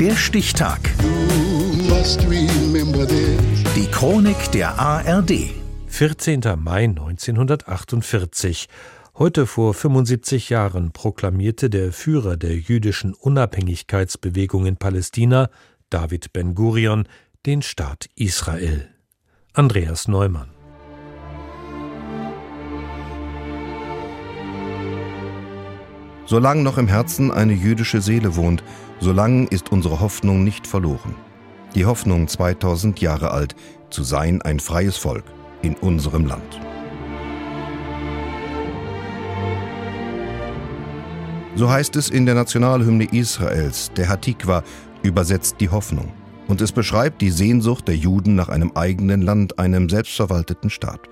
Der Stichtag. Die Chronik der ARD. 14. Mai 1948. Heute vor 75 Jahren proklamierte der Führer der jüdischen Unabhängigkeitsbewegung in Palästina, David Ben-Gurion, den Staat Israel. Andreas Neumann. Solange noch im Herzen eine jüdische Seele wohnt, solange ist unsere Hoffnung nicht verloren. Die Hoffnung 2000 Jahre alt, zu sein ein freies Volk in unserem Land. So heißt es in der Nationalhymne Israels, der Hatikwa, übersetzt die Hoffnung. Und es beschreibt die Sehnsucht der Juden nach einem eigenen Land, einem selbstverwalteten Staat.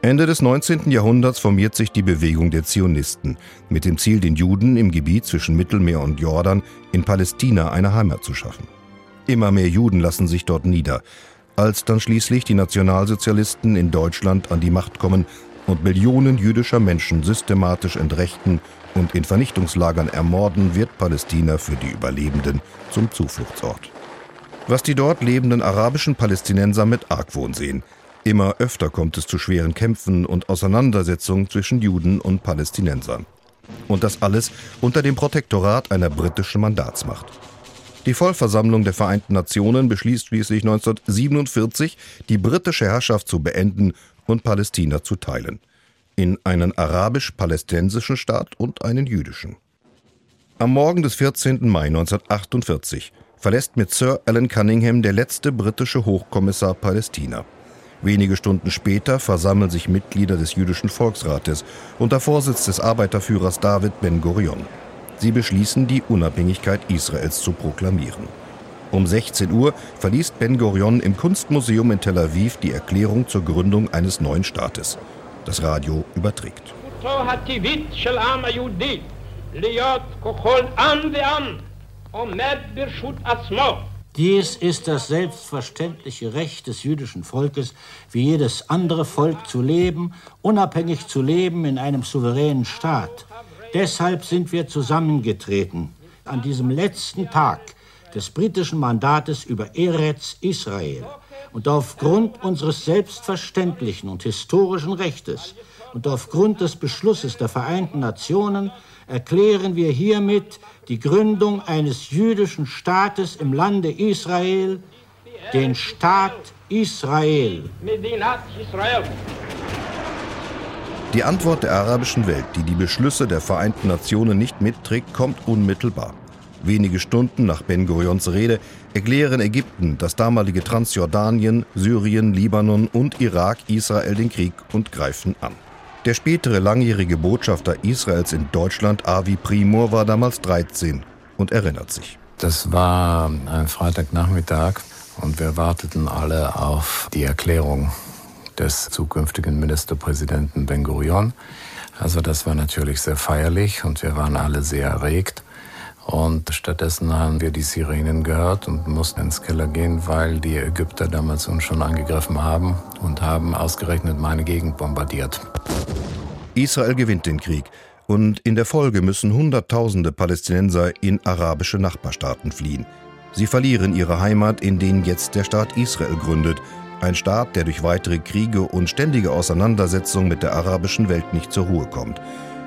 Ende des 19. Jahrhunderts formiert sich die Bewegung der Zionisten mit dem Ziel, den Juden im Gebiet zwischen Mittelmeer und Jordan in Palästina eine Heimat zu schaffen. Immer mehr Juden lassen sich dort nieder. Als dann schließlich die Nationalsozialisten in Deutschland an die Macht kommen und Millionen jüdischer Menschen systematisch entrechten und in Vernichtungslagern ermorden, wird Palästina für die Überlebenden zum Zufluchtsort. Was die dort lebenden arabischen Palästinenser mit Argwohn sehen – Immer öfter kommt es zu schweren Kämpfen und Auseinandersetzungen zwischen Juden und Palästinensern. Und das alles unter dem Protektorat einer britischen Mandatsmacht. Die Vollversammlung der Vereinten Nationen beschließt schließlich 1947, die britische Herrschaft zu beenden und Palästina zu teilen. In einen arabisch-palästinensischen Staat und einen jüdischen. Am Morgen des 14. Mai 1948 verlässt mit Sir Alan Cunningham der letzte britische Hochkommissar Palästina. Wenige Stunden später versammeln sich Mitglieder des jüdischen Volksrates unter Vorsitz des Arbeiterführers David Ben-Gurion. Sie beschließen, die Unabhängigkeit Israels zu proklamieren. Um 16 Uhr verliest Ben-Gurion im Kunstmuseum in Tel Aviv die Erklärung zur Gründung eines neuen Staates. Das Radio überträgt. Dies ist das selbstverständliche Recht des jüdischen Volkes, wie jedes andere Volk zu leben, unabhängig zu leben in einem souveränen Staat. Deshalb sind wir zusammengetreten an diesem letzten Tag des britischen Mandates über Eretz Israel. Und aufgrund unseres selbstverständlichen und historischen Rechtes und aufgrund des Beschlusses der Vereinten Nationen erklären wir hiermit die Gründung eines jüdischen Staates im Lande Israel, den Staat Israel. Die Antwort der arabischen Welt, die die Beschlüsse der Vereinten Nationen nicht mitträgt, kommt unmittelbar. Wenige Stunden nach Ben Gurions Rede erklären Ägypten, das damalige Transjordanien, Syrien, Libanon und Irak Israel den Krieg und greifen an. Der spätere langjährige Botschafter Israels in Deutschland, Avi Primor, war damals 13 und erinnert sich. Das war ein Freitagnachmittag und wir warteten alle auf die Erklärung des zukünftigen Ministerpräsidenten Ben Gurion. Also das war natürlich sehr feierlich und wir waren alle sehr erregt. Und stattdessen haben wir die Sirenen gehört und mussten ins Keller gehen, weil die Ägypter damals uns schon angegriffen haben und haben ausgerechnet meine Gegend bombardiert. Israel gewinnt den Krieg und in der Folge müssen Hunderttausende Palästinenser in arabische Nachbarstaaten fliehen. Sie verlieren ihre Heimat, in denen jetzt der Staat Israel gründet, ein Staat, der durch weitere Kriege und ständige Auseinandersetzungen mit der arabischen Welt nicht zur Ruhe kommt.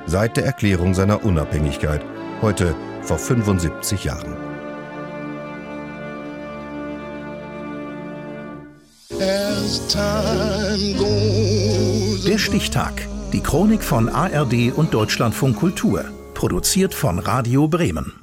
Seit der Erklärung seiner Unabhängigkeit, heute vor 75 Jahren. Der Stichtag. Die Chronik von ARD und Deutschlandfunk Kultur. Produziert von Radio Bremen.